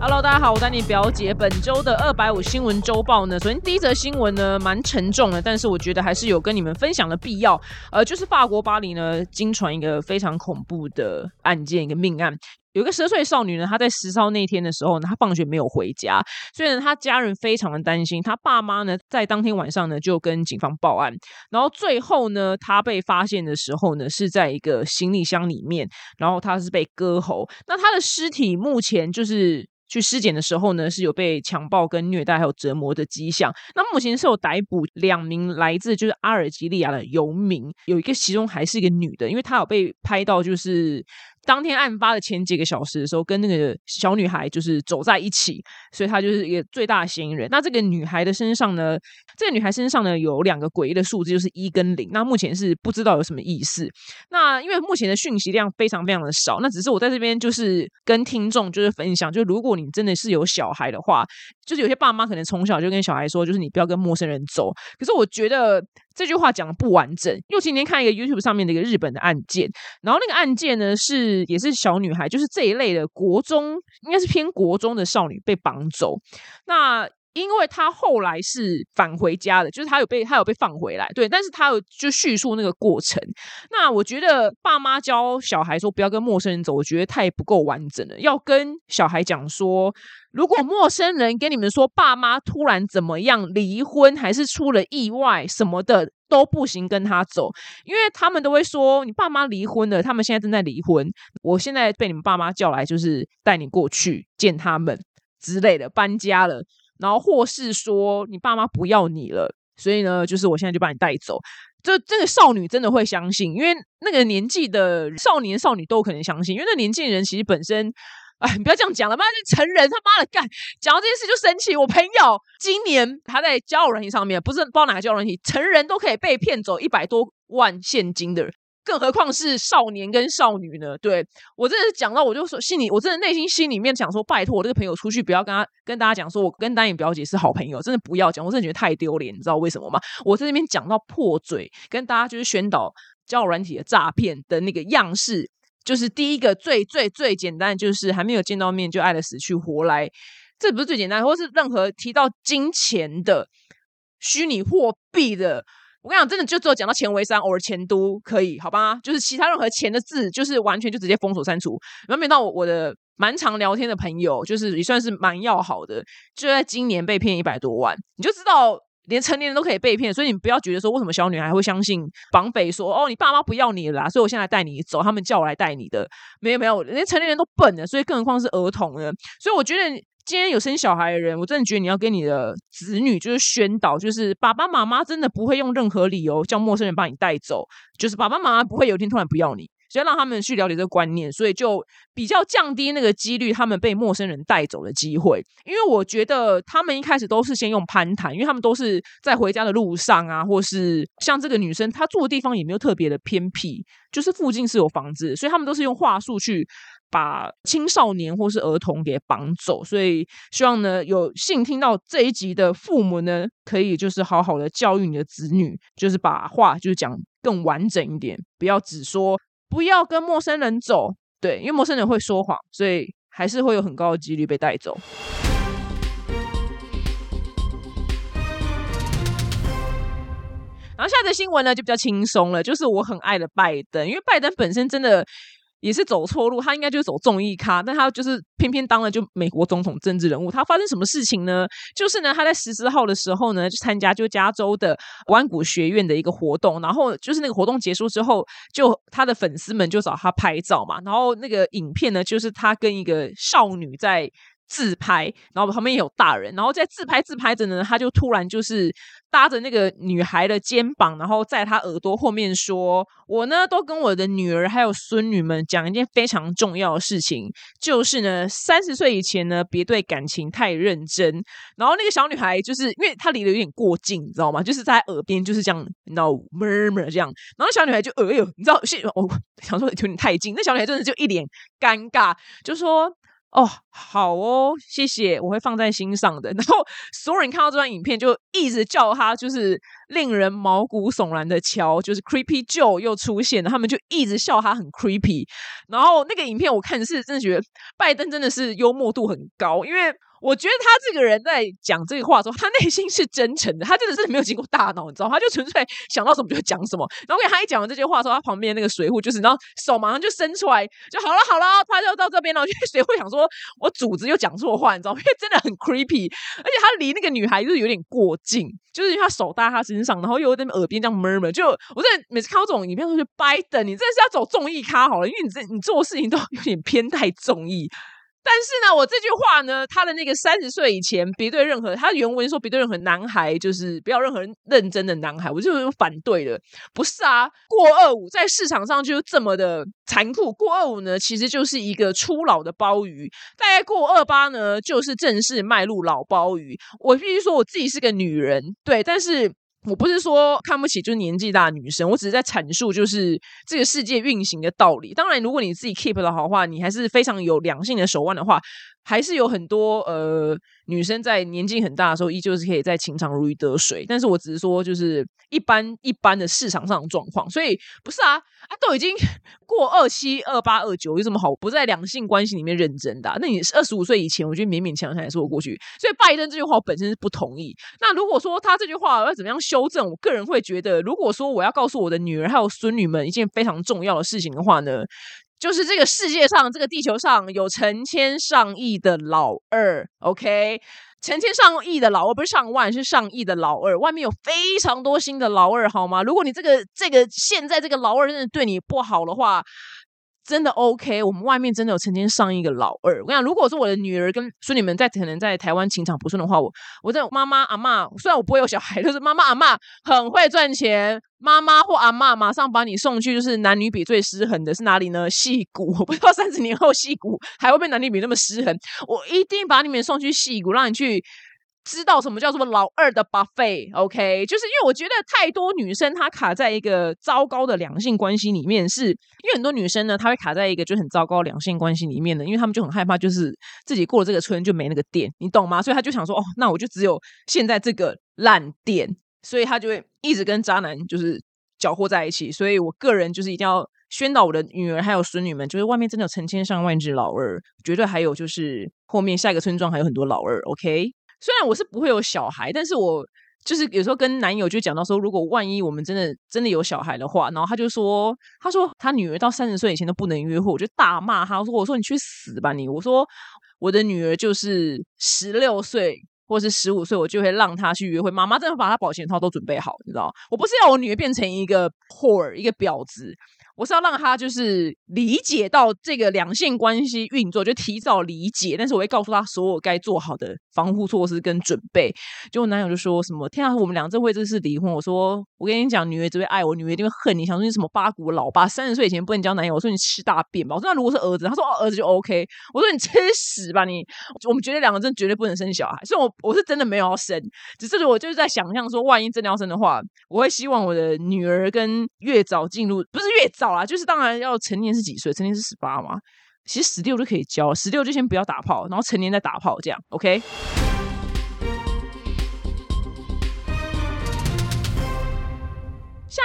Hello，大家好，我丹尼表姐。本周的二百五新闻周报呢，首先第一则新闻呢蛮沉重的，但是我觉得还是有跟你们分享的必要。呃，就是法国巴黎呢，经传一个非常恐怖的案件，一个命案。有个十岁少女呢，她在十号那天的时候呢，她放学没有回家，所以呢，她家人非常的担心。她爸妈呢，在当天晚上呢，就跟警方报案。然后最后呢，她被发现的时候呢，是在一个行李箱里面，然后她是被割喉。那她的尸体目前就是。去尸检的时候呢，是有被强暴、跟虐待还有折磨的迹象。那目前是有逮捕两名来自就是阿尔及利亚的游民，有一个其中还是一个女的，因为她有被拍到就是。当天案发的前几个小时的时候，跟那个小女孩就是走在一起，所以她就是一个最大的嫌疑人。那这个女孩的身上呢，这个女孩身上呢有两个诡异的数字，就是一跟零。那目前是不知道有什么意思。那因为目前的讯息量非常非常的少，那只是我在这边就是跟听众就是分享，就如果你真的是有小孩的话，就是有些爸妈可能从小就跟小孩说，就是你不要跟陌生人走。可是我觉得。这句话讲的不完整。又今天看一个 YouTube 上面的一个日本的案件，然后那个案件呢是也是小女孩，就是这一类的国中，应该是偏国中的少女被绑走。那因为他后来是返回家的，就是他有被他有被放回来，对，但是他有就叙述那个过程。那我觉得爸妈教小孩说不要跟陌生人走，我觉得太不够完整了。要跟小孩讲说。如果陌生人跟你们说爸妈突然怎么样离婚，还是出了意外什么的都不行，跟他走，因为他们都会说你爸妈离婚了，他们现在正在离婚。我现在被你们爸妈叫来，就是带你过去见他们之类的，搬家了，然后或是说你爸妈不要你了，所以呢，就是我现在就把你带走。就这个少女真的会相信，因为那个年纪的少年少女都可能相信，因为那年纪人其实本身。哎，你不要这样讲了，妈是成人，他妈的干！讲到这件事就生气。我朋友今年他在交友软件上面，不是不知道哪个交友软件，成人都可以被骗走一百多万现金的人，更何况是少年跟少女呢？对我真的是讲到，我就说心里，我真的内心心里面想说，拜托我这个朋友出去不要跟他跟大家讲说，我跟丹影表姐是好朋友，真的不要讲，我真的觉得太丢脸，你知道为什么吗？我在那边讲到破嘴，跟大家就是宣导交友软体的诈骗的那个样式。就是第一个最最最简单，就是还没有见到面就爱的死去活来，这不是最简单，或是任何提到金钱的、虚拟货币的，我跟你讲，真的就只有讲到钱为三，偶尔钱都可以，好吧？就是其他任何钱的字，就是完全就直接封锁删除。然后，没到我我的蛮常聊天的朋友，就是也算是蛮要好的，就在今年被骗一百多万，你就知道。连成年人都可以被骗，所以你不要觉得说为什么小女孩会相信绑匪说哦，你爸妈不要你了，所以我现在带你走，他们叫我来带你的，没有没有，连成年人都笨的，所以更何况是儿童呢？所以我觉得今天有生小孩的人，我真的觉得你要跟你的子女就是宣导，就是爸爸妈妈真的不会用任何理由叫陌生人把你带走，就是爸爸妈妈不会有一天突然不要你。只要让他们去了解这个观念，所以就比较降低那个几率，他们被陌生人带走的机会。因为我觉得他们一开始都是先用攀谈，因为他们都是在回家的路上啊，或是像这个女生她住的地方也没有特别的偏僻，就是附近是有房子，所以他们都是用话术去把青少年或是儿童给绑走。所以希望呢，有幸听到这一集的父母呢，可以就是好好的教育你的子女，就是把话就是讲更完整一点，不要只说。不要跟陌生人走，对，因为陌生人会说谎，所以还是会有很高的几率被带走。然后下则新闻呢就比较轻松了，就是我很爱的拜登，因为拜登本身真的。也是走错路，他应该就是走综艺咖，但他就是偏偏当了就美国总统政治人物。他发生什么事情呢？就是呢，他在十四号的时候呢，就参加就加州的湾谷学院的一个活动，然后就是那个活动结束之后，就他的粉丝们就找他拍照嘛，然后那个影片呢，就是他跟一个少女在。自拍，然后旁边也有大人，然后在自拍自拍着呢，他就突然就是搭着那个女孩的肩膀，然后在她耳朵后面说：“我呢都跟我的女儿还有孙女们讲一件非常重要的事情，就是呢三十岁以前呢别对感情太认真。”然后那个小女孩就是因为她离得有点过近，你知道吗？就是在耳边就是这样，你知道 murmur 这样，然后小女孩就哎呦，你知道，我想说有点太近，那小女孩真的就一脸尴尬，就说。哦，好哦，谢谢，我会放在心上的。然后所有人看到这段影片，就一直叫他，就是令人毛骨悚然的乔，就是 Creepy Joe 又出现了，他们就一直笑他很 creepy。然后那个影片我看是真的觉得拜登真的是幽默度很高，因为。我觉得他这个人在讲这个话的时候，他内心是真诚的，他真的是没有经过大脑，你知道，他就纯粹想到什么就讲什么。然后给他一讲完这句话之后，他旁边那个水户就是，然后手马上就伸出来，就好了好了，他就到这边了。就水壶想说，我主子又讲错话，你知道？因为真的很 creepy，而且他离那个女孩就是有点过近，就是因为他手搭他身上，然后又在耳边这样 murmur。就我真的每次看到这种影片，都觉得拜登，你真的是要走综艺咖好了，因为你这你做事情都有点偏太综艺。但是呢，我这句话呢，他的那个三十岁以前别对任何，他原文说别对任何男孩，就是不要任何人认真的男孩，我就反对了。不是啊，过二五在市场上就这么的残酷。过二五呢，其实就是一个初老的鲍鱼，大概过二八呢，就是正式迈入老鲍鱼。我必须说，我自己是个女人，对，但是。我不是说看不起就是年纪大的女生，我只是在阐述就是这个世界运行的道理。当然，如果你自己 keep 的好话，你还是非常有良性的手腕的话。还是有很多呃女生在年纪很大的时候，依旧是可以在情场如鱼得水。但是我只是说，就是一般一般的市场上的状况。所以不是啊，啊都已经 过二七、二八、二九，有什么好不在两性关系里面认真的？那你二十五岁以前，我觉得勉勉强强也说得过去。所以拜登这句话我本身是不同意。那如果说他这句话要怎么样修正，我个人会觉得，如果说我要告诉我的女儿还有孙女们一件非常重要的事情的话呢？就是这个世界上，这个地球上有成千上亿的老二，OK，成千上亿的老二不是上万，是上亿的老二。外面有非常多新的老二，好吗？如果你这个这个现在这个老二真的对你不好的话。真的 OK，我们外面真的有成千上亿个老二。我跟你讲，如果说我的女儿跟孙女们在可能在台湾情场不顺的话，我我这妈妈阿妈，虽然我不会有小孩，就是妈妈阿妈很会赚钱，妈妈或阿妈马上把你送去，就是男女比最失衡的是哪里呢？戏骨，我不知道三十年后戏骨还会不会男女比那么失衡，我一定把你们送去戏骨，让你去。知道什么叫做老二的 buffet？OK，就是因为我觉得太多女生她卡在一个糟糕的两性关系里面，是因为很多女生呢，她会卡在一个就很糟糕两性关系里面的，因为她们就很害怕，就是自己过了这个村就没那个店，你懂吗？所以她就想说，哦，那我就只有现在这个烂店，所以她就会一直跟渣男就是搅和在一起。所以我个人就是一定要宣导我的女儿还有孙女们，就是外面真的有成千上万只老二，绝对还有就是后面下一个村庄还有很多老二。OK。虽然我是不会有小孩，但是我就是有时候跟男友就讲到说，如果万一我们真的真的有小孩的话，然后他就说，他说他女儿到三十岁以前都不能约会，我就大骂他，我说我说你去死吧你！我说我的女儿就是十六岁或是十五岁，我就会让她去约会。妈妈真的把她保险套都准备好，你知道？我不是要我女儿变成一个 whore 一个婊子。我是要让他就是理解到这个两性关系运作，就提早理解。但是我会告诉他所有该做好的防护措施跟准备。就我男友就说什么：“天啊，我们两这会这是离婚？”我说：“我跟你讲，女儿只会爱我，女儿一定会恨你。想说你什么八股老爸，三十岁以前不能交男友。”我说：“你吃大便吧。”我说：“那如果是儿子？”他说：“哦，儿子就 OK。”我说：“你吃屎吧你！”我们觉得两个真绝对不能生小孩。所以，我我是真的没有要生，只是我就是在想象说，万一真的要生的话，我会希望我的女儿跟越早进入，不是越早。好啦，就是当然要成年是几岁？成年是十八嘛？其实十六就可以交，十六就先不要打炮，然后成年再打炮，这样 OK。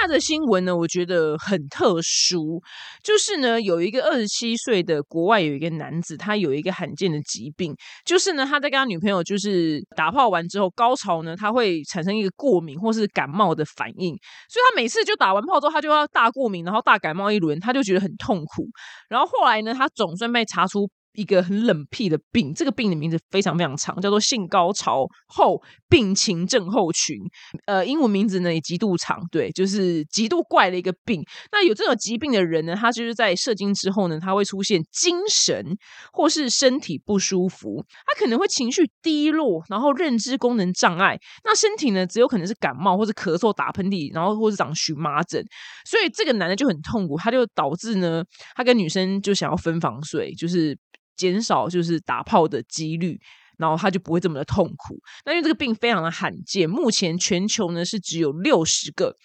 下的新闻呢，我觉得很特殊，就是呢，有一个二十七岁的国外有一个男子，他有一个罕见的疾病，就是呢，他在跟他女朋友就是打炮完之后，高潮呢，他会产生一个过敏或是感冒的反应，所以他每次就打完炮之后，他就要大过敏，然后大感冒一轮，他就觉得很痛苦，然后后来呢，他总算被查出。一个很冷僻的病，这个病的名字非常非常长，叫做性高潮后病情症候群。呃，英文名字呢也极度长，对，就是极度怪的一个病。那有这种疾病的人呢，他就是在射精之后呢，他会出现精神或是身体不舒服，他可能会情绪低落，然后认知功能障碍。那身体呢，只有可能是感冒或者咳嗽、打喷嚏，然后或者长荨麻疹。所以这个男的就很痛苦，他就导致呢，他跟女生就想要分房睡，就是。减少就是打炮的几率。然后他就不会这么的痛苦。那因为这个病非常的罕见，目前全球呢是只有六十个。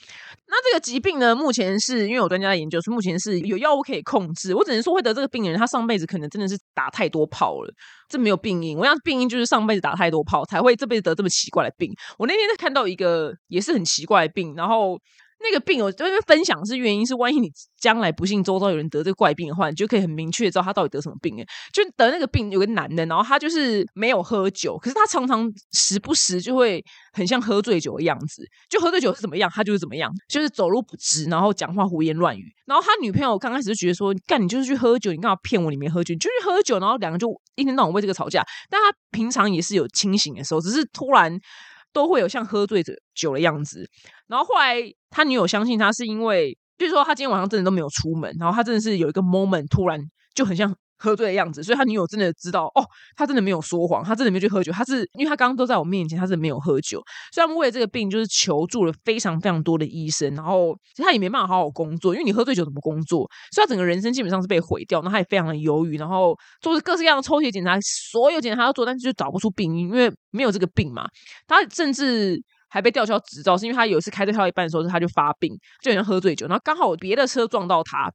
那这个疾病呢，目前是因为有专家研究，是目前是有药物可以控制。我只能说，会得这个病人，他上辈子可能真的是打太多炮了，这没有病因。我想病因就是上辈子打太多炮，才会这辈子得这么奇怪的病。我那天在看到一个也是很奇怪的病，然后。那个病，我这边分享是原因是，万一你将来不幸周遭有人得这个怪病的话，你就可以很明确知道他到底得什么病。哎，就得那个病有个男的，然后他就是没有喝酒，可是他常常时不时就会很像喝醉酒的样子。就喝醉酒是怎么样，他就是怎么样，就是走路不直，然后讲话胡言乱语。然后他女朋友刚开始就觉得说，干你就是去喝酒，你干嘛骗我？你没喝酒，你就去喝酒，然后两个就一天到晚为这个吵架。但他平常也是有清醒的时候，只是突然。都会有像喝醉酒的样子，然后后来他女友相信他是因为，就是说他今天晚上真的都没有出门，然后他真的是有一个 moment 突然就很像。喝醉的样子，所以他女友真的知道哦，他真的没有说谎，他真的没有去喝酒，他是因为他刚刚都在我面前，他是没有喝酒，所以他们为了这个病就是求助了非常非常多的医生，然后其实他也没办法好好工作，因为你喝醉酒怎么工作？所以他整个人生基本上是被毁掉，那他也非常的忧郁，然后做各式各样的抽血检查，所有检查都做，但是就找不出病因，因为没有这个病嘛。他甚至还被吊销执照，是因为他有一次开车开一半的时候，他就发病，就好像喝醉酒，然后刚好别的车撞到他，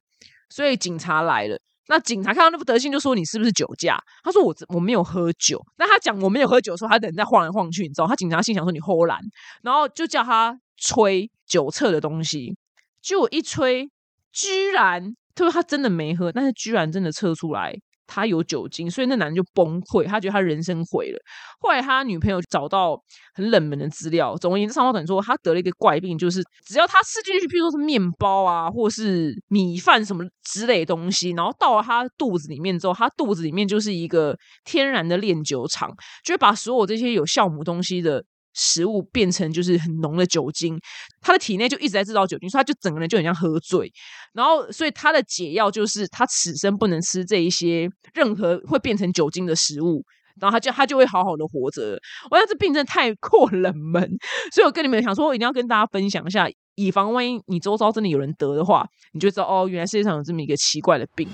所以警察来了。那警察看到那副德行，就说你是不是酒驾？他说我我没有喝酒。那他讲我没有喝酒的时候，他人在晃来晃去，你知道？他警察心想说你偷懒，然后就叫他吹酒测的东西。就一吹，居然他说他真的没喝，但是居然真的测出来。他有酒精，所以那男人就崩溃，他觉得他人生毁了。后来他女朋友找到很冷门的资料，总而言之，上报等说他得了一个怪病，就是只要他吃进去，譬如说是面包啊，或是米饭什么之类东西，然后到了他肚子里面之后，他肚子里面就是一个天然的炼酒厂，就会把所有这些有酵母东西的。食物变成就是很浓的酒精，他的体内就一直在制造酒精，所以他就整个人就很像喝醉。然后，所以他的解药就是他此生不能吃这一些任何会变成酒精的食物，然后他就他就会好好的活着。我想这病症太过冷门，所以我跟你们想说，我一定要跟大家分享一下，以防万一你周遭真的有人得的话，你就知道哦，原来世界上有这么一个奇怪的病。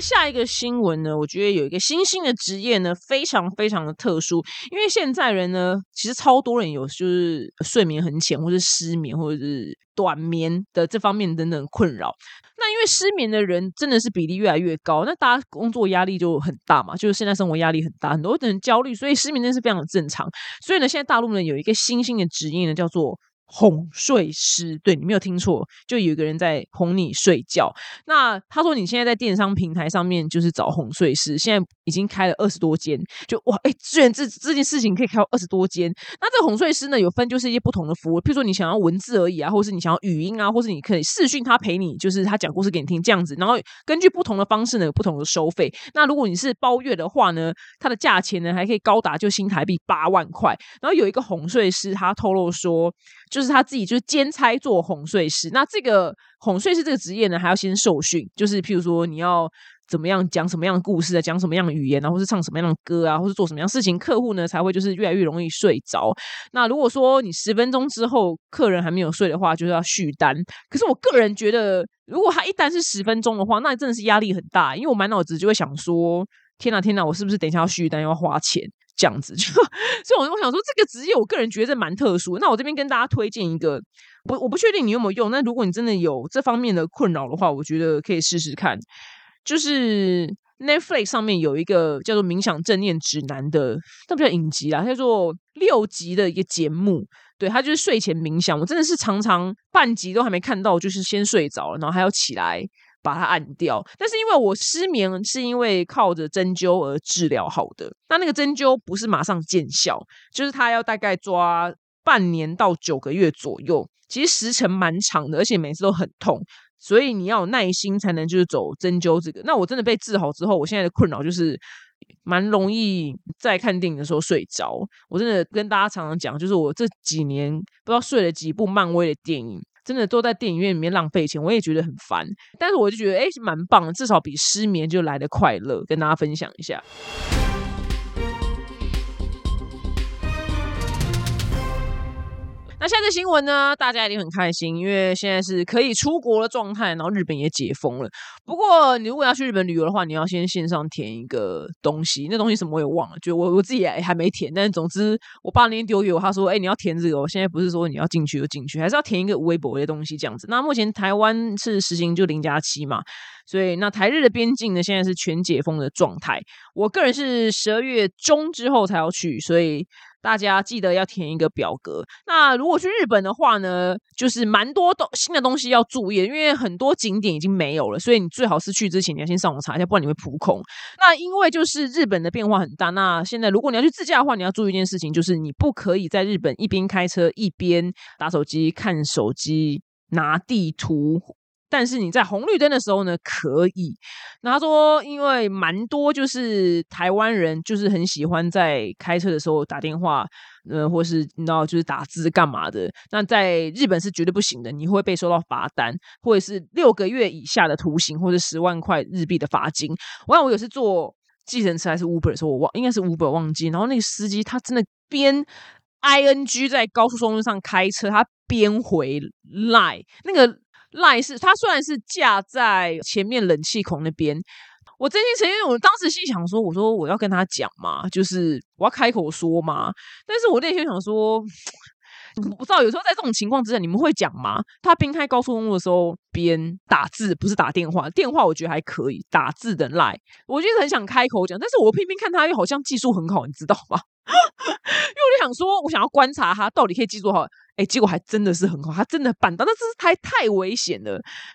下一个新闻呢？我觉得有一个新兴的职业呢，非常非常的特殊。因为现在人呢，其实超多人有就是睡眠很浅，或是失眠，或者是短眠的这方面等等困扰。那因为失眠的人真的是比例越来越高，那大家工作压力就很大嘛，就是现在生活压力很大，很多人焦虑，所以失眠真的是非常的正常。所以呢，现在大陆呢有一个新兴的职业呢，叫做。哄睡师，对你没有听错，就有一个人在哄你睡觉。那他说你现在在电商平台上面就是找哄睡师，现在已经开了二十多间，就哇哎，居然这这件事情可以开二十多间。那这个哄睡师呢，有分就是一些不同的服务，譬如说你想要文字而已啊，或是你想要语音啊，或是你可以视讯他陪你，就是他讲故事给你听这样子。然后根据不同的方式呢，有不同的收费。那如果你是包月的话呢，它的价钱呢还可以高达就新台币八万块。然后有一个哄睡师，他透露说。就是他自己就是兼差做哄睡师，那这个哄睡师这个职业呢，还要先受训，就是譬如说你要怎么样讲什么样的故事啊，讲什么样的语言啊，或是唱什么样的歌啊，或是做什么样的事情，客户呢才会就是越来越容易睡着。那如果说你十分钟之后客人还没有睡的话，就是要续单。可是我个人觉得，如果他一单是十分钟的话，那真的是压力很大，因为我满脑子就会想说：天哪，天哪，我是不是等一下要续单要花钱？这样子，就所以我我想说，这个职业我个人觉得蛮特殊。那我这边跟大家推荐一个，不，我不确定你有没有用。那如果你真的有这方面的困扰的话，我觉得可以试试看。就是 Netflix 上面有一个叫做《冥想正念指南》的，那不叫影集啦，叫做六集的一个节目。对，它就是睡前冥想。我真的是常常半集都还没看到，就是先睡着了，然后还要起来。把它按掉，但是因为我失眠是因为靠着针灸而治疗好的，那那个针灸不是马上见效，就是它要大概抓半年到九个月左右，其实时程蛮长的，而且每次都很痛，所以你要有耐心才能就是走针灸这个。那我真的被治好之后，我现在的困扰就是蛮容易在看电影的时候睡着。我真的跟大家常常讲，就是我这几年不知道睡了几部漫威的电影。真的坐在电影院里面浪费钱，我也觉得很烦。但是我就觉得，哎，蛮棒的，至少比失眠就来的快乐。跟大家分享一下。那下次新闻呢？大家一定很开心，因为现在是可以出国的状态，然后日本也解封了。不过你如果要去日本旅游的话，你要先线上填一个东西，那东西什么我也忘了，就我我自己也还没填。但是总之，我爸那天丢给我，他说：“哎，你要填这个。”现在不是说你要进去就进去，还是要填一个微博的东西这样子。那目前台湾是实行就零加七嘛，所以那台日的边境呢，现在是全解封的状态。我个人是十二月中之后才要去，所以。大家记得要填一个表格。那如果去日本的话呢，就是蛮多东新的东西要注意，因为很多景点已经没有了，所以你最好是去之前你要先上网查一下，不然你会扑空。那因为就是日本的变化很大，那现在如果你要去自驾的话，你要注意一件事情，就是你不可以在日本一边开车一边打手机、看手机、拿地图。但是你在红绿灯的时候呢，可以。那他说，因为蛮多就是台湾人，就是很喜欢在开车的时候打电话，呃，或是你知道，就是打字干嘛的。那在日本是绝对不行的，你会被收到罚单，或者是六个月以下的徒刑，或者十万块日币的罚金。我看我有次坐计程车还是 Uber 的时候，我忘应该是 Uber 忘记，然后那个司机他真的边 ing 在高速公路上开车，他边回来那个。赖是，它虽然是架在前面冷气孔那边，我真心承认，我当时心想说，我说我要跟他讲嘛，就是我要开口说嘛，但是我内心想说，不知道有时候在这种情况之下，你们会讲吗？他边开高速公路的时候边打字，不是打电话，电话我觉得还可以，打字的赖，我就是很想开口讲，但是我偏偏看他又好像技术很好，你知道吗？因为我就想说，我想要观察他到底可以记住好。哎，结果还真的是很好，他真的办到，那这是太太危险了。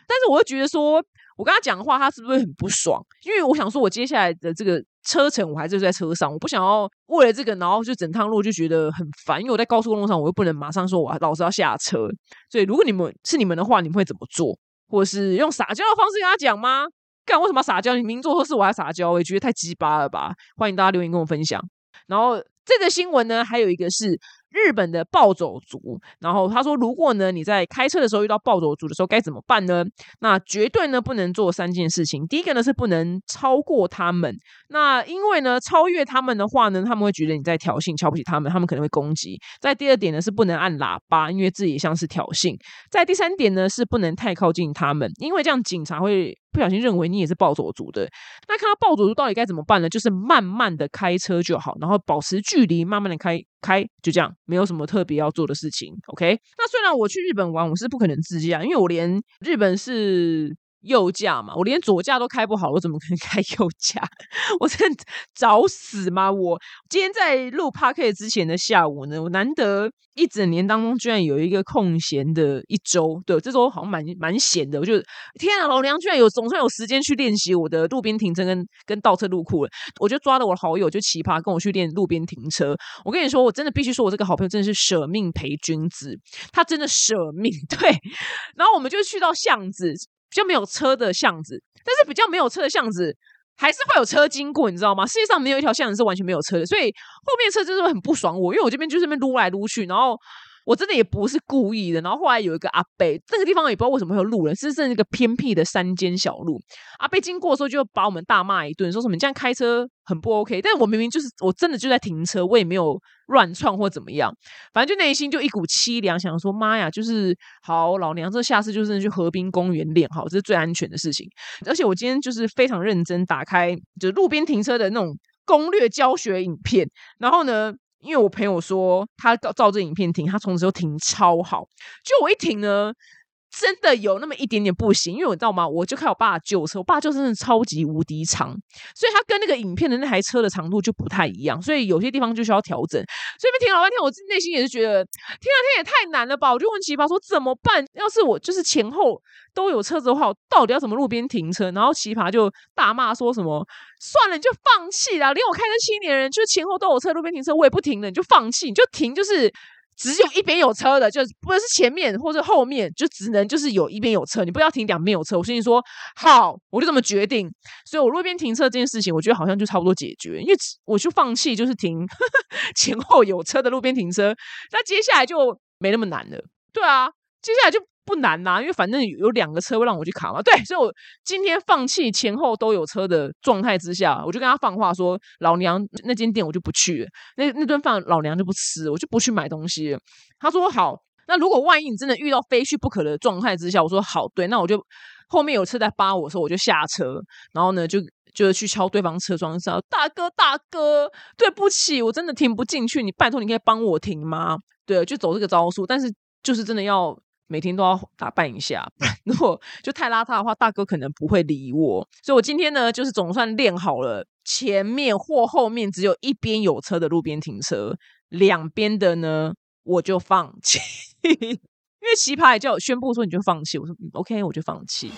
但是我又觉得说，我跟他讲的话，他是不是很不爽？因为我想说，我接下来的这个车程，我还是在车上，我不想要为了这个，然后就整趟路就觉得很烦。因为我在高速公路上，我又不能马上说我老是要下车。所以，如果你们是你们的话，你们会怎么做？或者是用撒娇的方式跟他讲吗？干为什么撒娇？你明做错事我还撒娇，我也觉得太鸡巴了吧？欢迎大家留言跟我分享。然后这个新闻呢，还有一个是。日本的暴走族，然后他说，如果呢你在开车的时候遇到暴走族的时候该怎么办呢？那绝对呢不能做三件事情。第一个呢是不能超过他们，那因为呢超越他们的话呢，他们会觉得你在挑衅，瞧不起他们，他们可能会攻击。在第二点呢是不能按喇叭，因为这也像是挑衅。在第三点呢是不能太靠近他们，因为这样警察会。不小心认为你也是暴走族的，那看到暴走族到底该怎么办呢？就是慢慢的开车就好，然后保持距距离，慢慢的开开，就这样，没有什么特别要做的事情。OK，那虽然我去日本玩，我是不可能自驾，因为我连日本是。右驾嘛，我连左驾都开不好，我怎么可能开右驾？我真的找死吗？我今天在录 p a r k 之前的下午呢，我难得一整年当中居然有一个空闲的一周，对，这周好像蛮蛮闲的。我就天啊，老娘居然有总算有时间去练习我的路边停车跟跟倒车入库了。我就抓了我的好友，就奇葩跟我去练路边停车。我跟你说，我真的必须说，我这个好朋友真的是舍命陪君子，他真的舍命。对，然后我们就去到巷子。比较没有车的巷子，但是比较没有车的巷子还是会有车经过，你知道吗？世界上没有一条巷子是完全没有车的，所以后面车就是很不爽我，因为我这边就是那边撸来撸去，然后。我真的也不是故意的，然后后来有一个阿伯，那个地方也不知道为什么会有路人，是是那个偏僻的山间小路。阿伯经过的时候就把我们大骂一顿，说什么你这样开车很不 OK。但我明明就是我真的就在停车，我也没有乱闯或怎么样，反正就内心就一股凄凉，想说妈呀，就是好老娘这下次就是去河滨公园练好，这是最安全的事情。而且我今天就是非常认真打开就是路边停车的那种攻略教学影片，然后呢。因为我朋友说他照这影片停，他从此就停超好。就我一停呢。真的有那么一点点不行，因为我知道吗？我就看我爸旧车，我爸就真的超级无敌长，所以他跟那个影片的那台车的长度就不太一样，所以有些地方就需要调整。所以被停老半天，我内心也是觉得，天啊，天也太难了吧！我就问奇葩说怎么办？要是我就是前后都有车子的话，我到底要怎么路边停车？然后奇葩就大骂说什么：算了，你就放弃啦！连我开车七年人，就前后都有车，路边停车我也不停了，你就放弃，你就停，就是。只有一边有车的，就不管是前面或者后面，就只能就是有一边有车，你不要停两边有车。我心里说好，我就这么决定。所以我路边停车这件事情，我觉得好像就差不多解决，因为我就放弃就是停 前后有车的路边停车。那接下来就没那么难了。对啊，接下来就。不难呐，因为反正有两个车会让我去卡嘛。对，所以我今天放弃前后都有车的状态之下，我就跟他放话说：“老娘那间店我就不去，那那顿饭老娘就不吃，我就不去买东西。”他说：“好。”那如果万一你真的遇到非去不可的状态之下，我说好，对，那我就后面有车在扒我的时候，我就下车，然后呢就就是去敲对方车窗，说大哥大哥，对不起，我真的停不进去，你拜托你可以帮我停吗？对，就走这个招数，但是就是真的要。每天都要打扮一下，如果就太邋遢的话，大哥可能不会理我。所以我今天呢，就是总算练好了，前面或后面只有一边有车的路边停车，两边的呢我就放弃。因为奇葩也叫我宣布说你就放弃，我说 OK，我就放弃。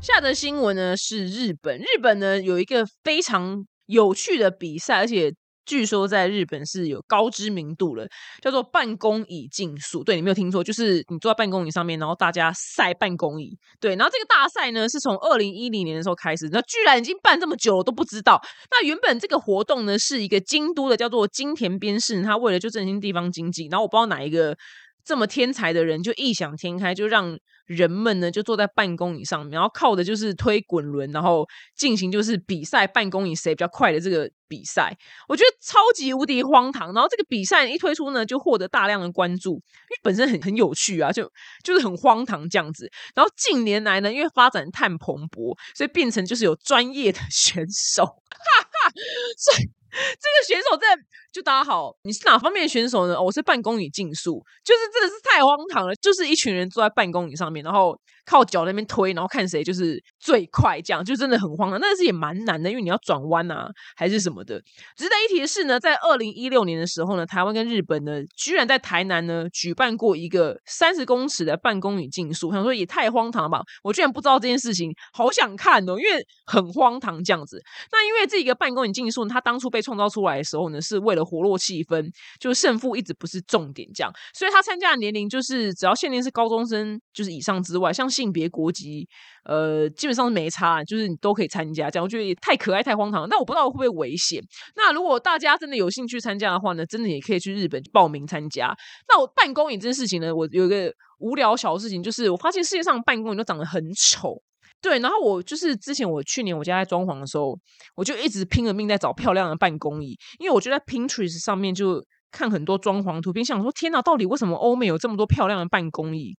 下的新闻呢是日本，日本呢有一个非常有趣的比赛，而且。据说在日本是有高知名度了，叫做办公椅竞速。对你没有听错，就是你坐在办公椅上面，然后大家赛办公椅。对，然后这个大赛呢是从二零一零年的时候开始，那居然已经办这么久了都不知道。那原本这个活动呢是一个京都的叫做金田边市，他为了就振兴地方经济，然后我不知道哪一个。这么天才的人就异想天开，就让人们呢就坐在办公椅上面，然后靠的就是推滚轮，然后进行就是比赛办公椅谁比较快的这个比赛。我觉得超级无敌荒唐。然后这个比赛一推出呢，就获得大量的关注，因为本身很很有趣啊，就就是很荒唐这样子。然后近年来呢，因为发展太蓬勃，所以变成就是有专业的 选手，哈哈，所以。这个选手在就大家好，你是哪方面的选手呢？我是办公椅竞速，就是真的是太荒唐了，就是一群人坐在办公椅上面，然后靠脚那边推，然后看谁就是最快，这样就真的很荒唐。但是也蛮难的，因为你要转弯啊，还是什么的。值得一提的是呢，在二零一六年的时候呢，台湾跟日本呢，居然在台南呢举办过一个三十公尺的办公椅竞速。想说也太荒唐了吧！我居然不知道这件事情，好想看哦，因为很荒唐这样子。那因为这个办公椅竞速，它当初被创造出来的时候呢，是为了活络气氛，就是胜负一直不是重点，这样，所以他参加的年龄就是只要限定是高中生，就是以上之外，像性别、国籍，呃，基本上是没差，就是你都可以参加。这样我觉得也太可爱、太荒唐了。那我不知道会不会危险。那如果大家真的有兴趣参加的话呢，真的也可以去日本报名参加。那我办公椅这件事情呢，我有一个无聊小事情，就是我发现世界上办公椅都长得很丑。对，然后我就是之前我去年我家在装潢的时候，我就一直拼了命在找漂亮的办公椅，因为我就在 Pinterest 上面就看很多装潢图片，想说天哪，到底为什么欧美有这么多漂亮的办公椅？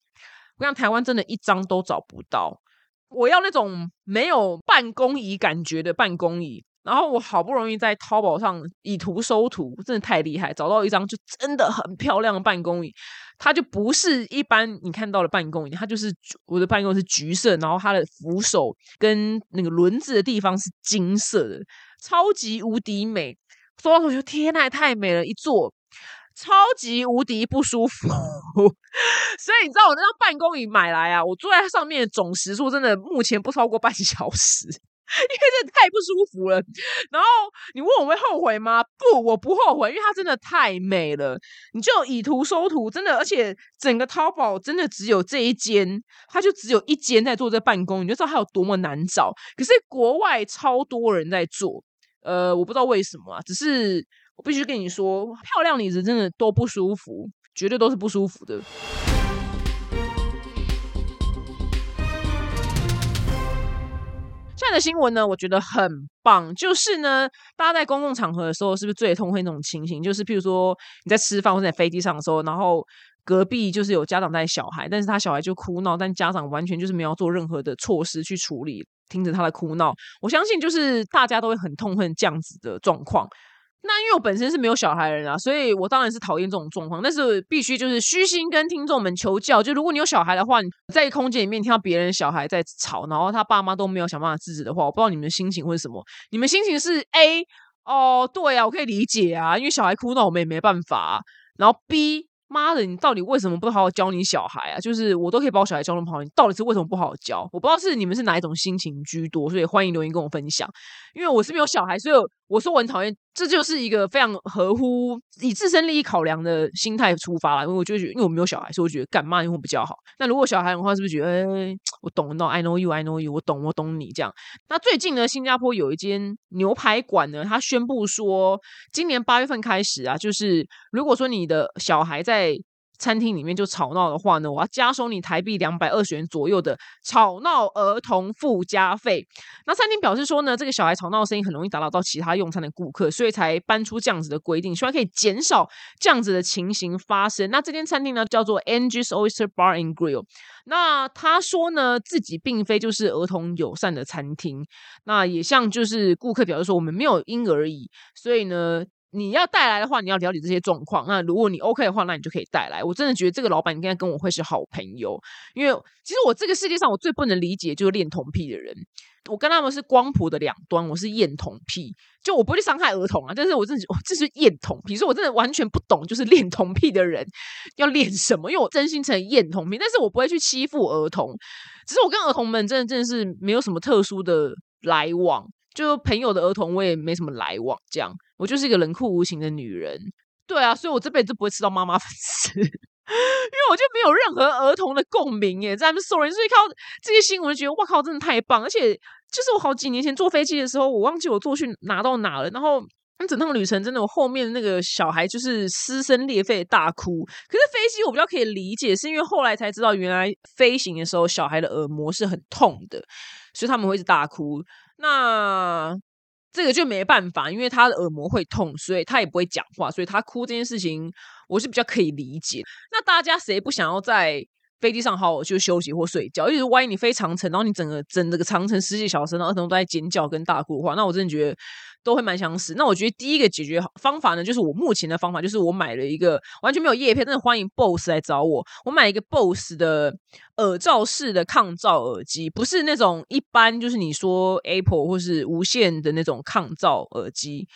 我想台湾真的一张都找不到，我要那种没有办公椅感觉的办公椅。然后我好不容易在淘宝上以图搜图，真的太厉害，找到一张就真的很漂亮的办公椅。它就不是一般你看到的办公椅，它就是我的办公是橘色，然后它的扶手跟那个轮子的地方是金色的，超级无敌美。说到我就天呐，太美了，一坐超级无敌不舒服。所以你知道我那张办公椅买来啊，我坐在上面总时数真的目前不超过半小时。因为这太不舒服了，然后你问我会后悔吗？不，我不后悔，因为它真的太美了。你就以图搜图，真的，而且整个淘宝真的只有这一间，它就只有一间在做这办公，你就知道它有多么难找。可是国外超多人在做，呃，我不知道为什么啊，只是我必须跟你说，漂亮椅子真的都不舒服，绝对都是不舒服的。看的新闻呢，我觉得很棒。就是呢，大家在公共场合的时候，是不是最痛恨那种情形？就是譬如说你在吃饭或者在飞机上的时候，然后隔壁就是有家长带小孩，但是他小孩就哭闹，但家长完全就是没有做任何的措施去处理，听着他的哭闹。我相信就是大家都会很痛恨这样子的状况。那因为我本身是没有小孩人啊，所以我当然是讨厌这种状况。但是必须就是虚心跟听众们求教，就如果你有小孩的话，你在空间里面听到别人小孩在吵，然后他爸妈都没有想办法制止的话，我不知道你们的心情会是什么。你们心情是 A 哦，对啊，我可以理解啊，因为小孩哭闹我们也没办法。然后 B。妈的，你到底为什么不好好教你小孩啊？就是我都可以把我小孩教那么好，你到底是为什么不好好教？我不知道是你们是哪一种心情居多，所以欢迎留言跟我分享。因为我是没有小孩，所以我说我很讨厌，这就是一个非常合乎以自身利益考量的心态出发了。因为我就觉得，因为我没有小孩，所以我觉得干嘛会比较好。那如果小孩的话，是不是觉得，哎，我懂，no，I know you，I know you，我懂，我懂你这样。那最近呢，新加坡有一间牛排馆呢，他宣布说，今年八月份开始啊，就是如果说你的小孩在餐厅里面就吵闹的话呢，我要加收你台币两百二十元左右的吵闹儿童附加费。那餐厅表示说呢，这个小孩吵闹的声音很容易打扰到其他用餐的顾客，所以才搬出这样子的规定，希望可以减少这样子的情形发生。那这间餐厅呢，叫做 Angie's Oyster Bar and Grill。那他说呢，自己并非就是儿童友善的餐厅，那也向就是顾客表示说，我们没有婴儿椅，所以呢。你要带来的话，你要了解这些状况。那如果你 OK 的话，那你就可以带来。我真的觉得这个老板应该跟我会是好朋友，因为其实我这个世界上我最不能理解就是恋童癖的人。我跟他们是光谱的两端，我是厌童癖，就我不会去伤害儿童啊。但是我真的这是厌童癖，所以我真的完全不懂，就是恋童癖的人要练什么。因为我真心成厌童癖，但是我不会去欺负儿童。只是我跟儿童们真的真的是没有什么特殊的来往。就朋友的儿童，我也没什么来往，这样我就是一个冷酷无情的女人。对啊，所以我这辈子不会吃到妈妈 粉丝，因为我就没有任何儿童的共鸣耶，在他们所有人，所以靠这些新闻，觉得哇靠，真的太棒！而且就是我好几年前坐飞机的时候，我忘记我坐去拿到哪了，然后那整趟旅程真的，我后面那个小孩就是撕声裂肺大哭。可是飞机我比较可以理解，是因为后来才知道，原来飞行的时候小孩的耳膜是很痛的，所以他们会一直大哭。那这个就没办法，因为他的耳膜会痛，所以他也不会讲话，所以他哭这件事情我是比较可以理解。那大家谁不想要在飞机上好好就休息或睡觉？因为万一你飞长城，然后你整个整这个长城十几小时，然后儿童都在尖叫跟大哭的话，那我真的觉得。都会蛮相似。那我觉得第一个解决方法呢，就是我目前的方法，就是我买了一个完全没有叶片，真的欢迎 BOSS 来找我。我买一个 BOSS 的耳罩式的抗噪耳机，不是那种一般就是你说 Apple 或是无线的那种抗噪耳机。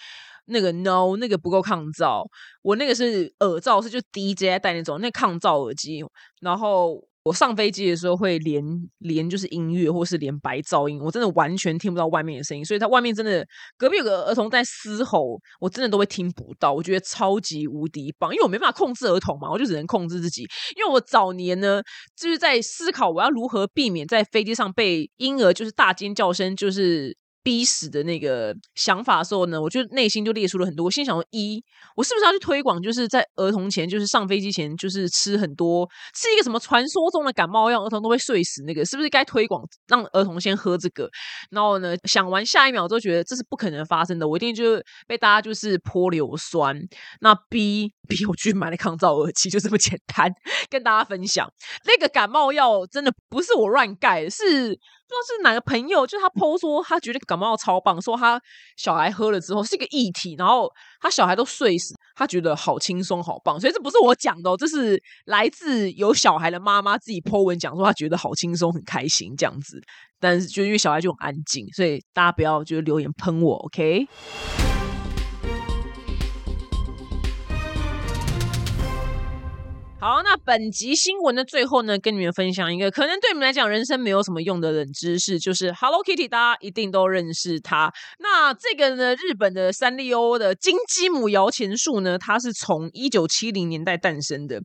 那个 No，那个不够抗噪。我那个是耳罩，是就 DJ 戴那种那抗噪耳机，然后。我上飞机的时候会连连就是音乐，或是连白噪音，我真的完全听不到外面的声音，所以它外面真的隔壁有个儿童在嘶吼，我真的都会听不到。我觉得超级无敌棒，因为我没办法控制儿童嘛，我就只能控制自己。因为我早年呢就是在思考我要如何避免在飞机上被婴儿就是大尖叫声就是。逼死的那个想法的时候呢，我就内心就列出了很多。我心想：一，我是不是要去推广，就是在儿童前，就是上飞机前，就是吃很多，吃一个什么传说中的感冒药，儿童都会睡死那个，是不是该推广让儿童先喝这个？然后呢，想完下一秒都觉得这是不可能发生的，我一定就被大家就是泼硫酸。那 B B 我去买了抗噪耳机，就这么简单，跟大家分享。那个感冒药真的不是我乱盖，是。不知道是哪个朋友，就他剖说他觉得感冒药超棒，说他小孩喝了之后是一个液体，然后他小孩都睡死，他觉得好轻松好棒，所以这不是我讲的，哦这是来自有小孩的妈妈自己剖文讲说他觉得好轻松很开心这样子，但是就因为小孩就很安静，所以大家不要就留言喷我，OK。好，那本集新闻的最后呢，跟你们分享一个可能对你们来讲人生没有什么用的冷知识，就是 Hello Kitty，大家一定都认识它。那这个呢，日本的三丽鸥的金鸡母摇钱树呢，它是从一九七零年代诞生的，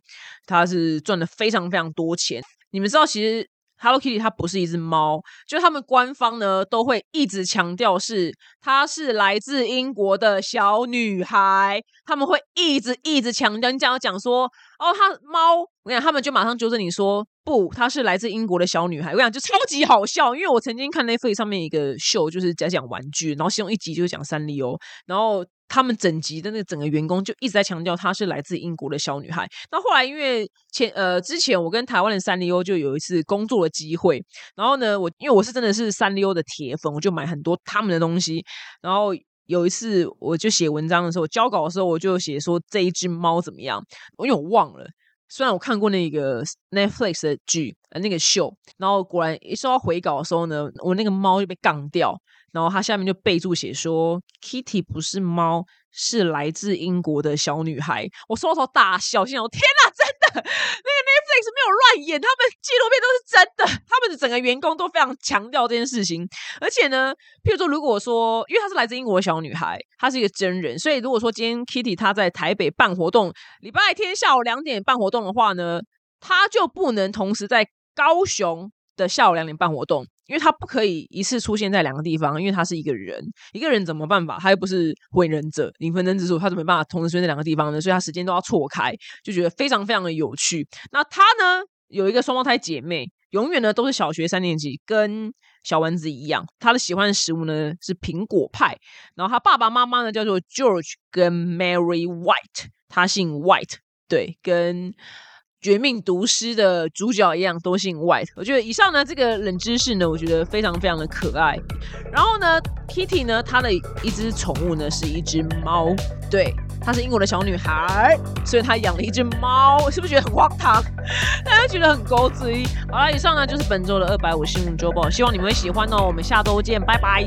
它是赚了非常非常多钱。你们知道，其实。Hello Kitty 它不是一只猫，就他们官方呢都会一直强调是它是来自英国的小女孩，他们会一直一直强调。你讲讲说哦，它猫，我跟你讲，他们就马上纠正你说不，它是来自英国的小女孩。我跟你讲就超级好笑，因为我曾经看 Netflix 上面一个秀，就是在讲玩具，然后其中一集就是讲三丽鸥，然后。他们整集的那整个员工就一直在强调她是来自英国的小女孩。那后来因为前呃之前我跟台湾的三丽鸥就有一次工作的机会，然后呢我因为我是真的是三丽鸥的铁粉，我就买很多他们的东西。然后有一次我就写文章的时候，交稿的时候我就写说这一只猫怎么样，因为我忘了。虽然我看过那个 Netflix 的剧呃那个秀，然后果然一收到回稿的时候呢，我那个猫就被杠掉。然后他下面就备注写说，Kitty 不是猫，是来自英国的小女孩。我收到大笑，心想：天哪，真的！那个 Netflix 没有乱演，他们纪录片都是真的。他们的整个员工都非常强调这件事情。而且呢，譬如说，如果说，因为她是来自英国的小女孩，她是一个真人，所以如果说今天 Kitty 她在台北办活动，礼拜天下午两点办活动的话呢，她就不能同时在高雄。的下午两点半活动，因为他不可以一次出现在两个地方，因为他是一个人，一个人怎么办法？他又不是火影忍者，零分身之术，他怎么办法同时出现在两个地方呢？所以他时间都要错开，就觉得非常非常的有趣。那他呢，有一个双胞胎姐妹，永远呢都是小学三年级，跟小丸子一样。他的喜欢的食物呢是苹果派，然后他爸爸妈妈呢叫做 George 跟 Mary White，他姓 White，对，跟。绝命毒师的主角一样都姓 White，我觉得以上呢这个冷知识呢，我觉得非常非常的可爱。然后呢，Kitty 呢，她的一只宠物呢是一只猫，对，她是英国的小女孩，所以她养了一只猫，是不是觉得很荒唐？大家觉得很狗嘴？好了，以上呢就是本周的二百五新闻周报，希望你们会喜欢哦。我们下周见，拜拜。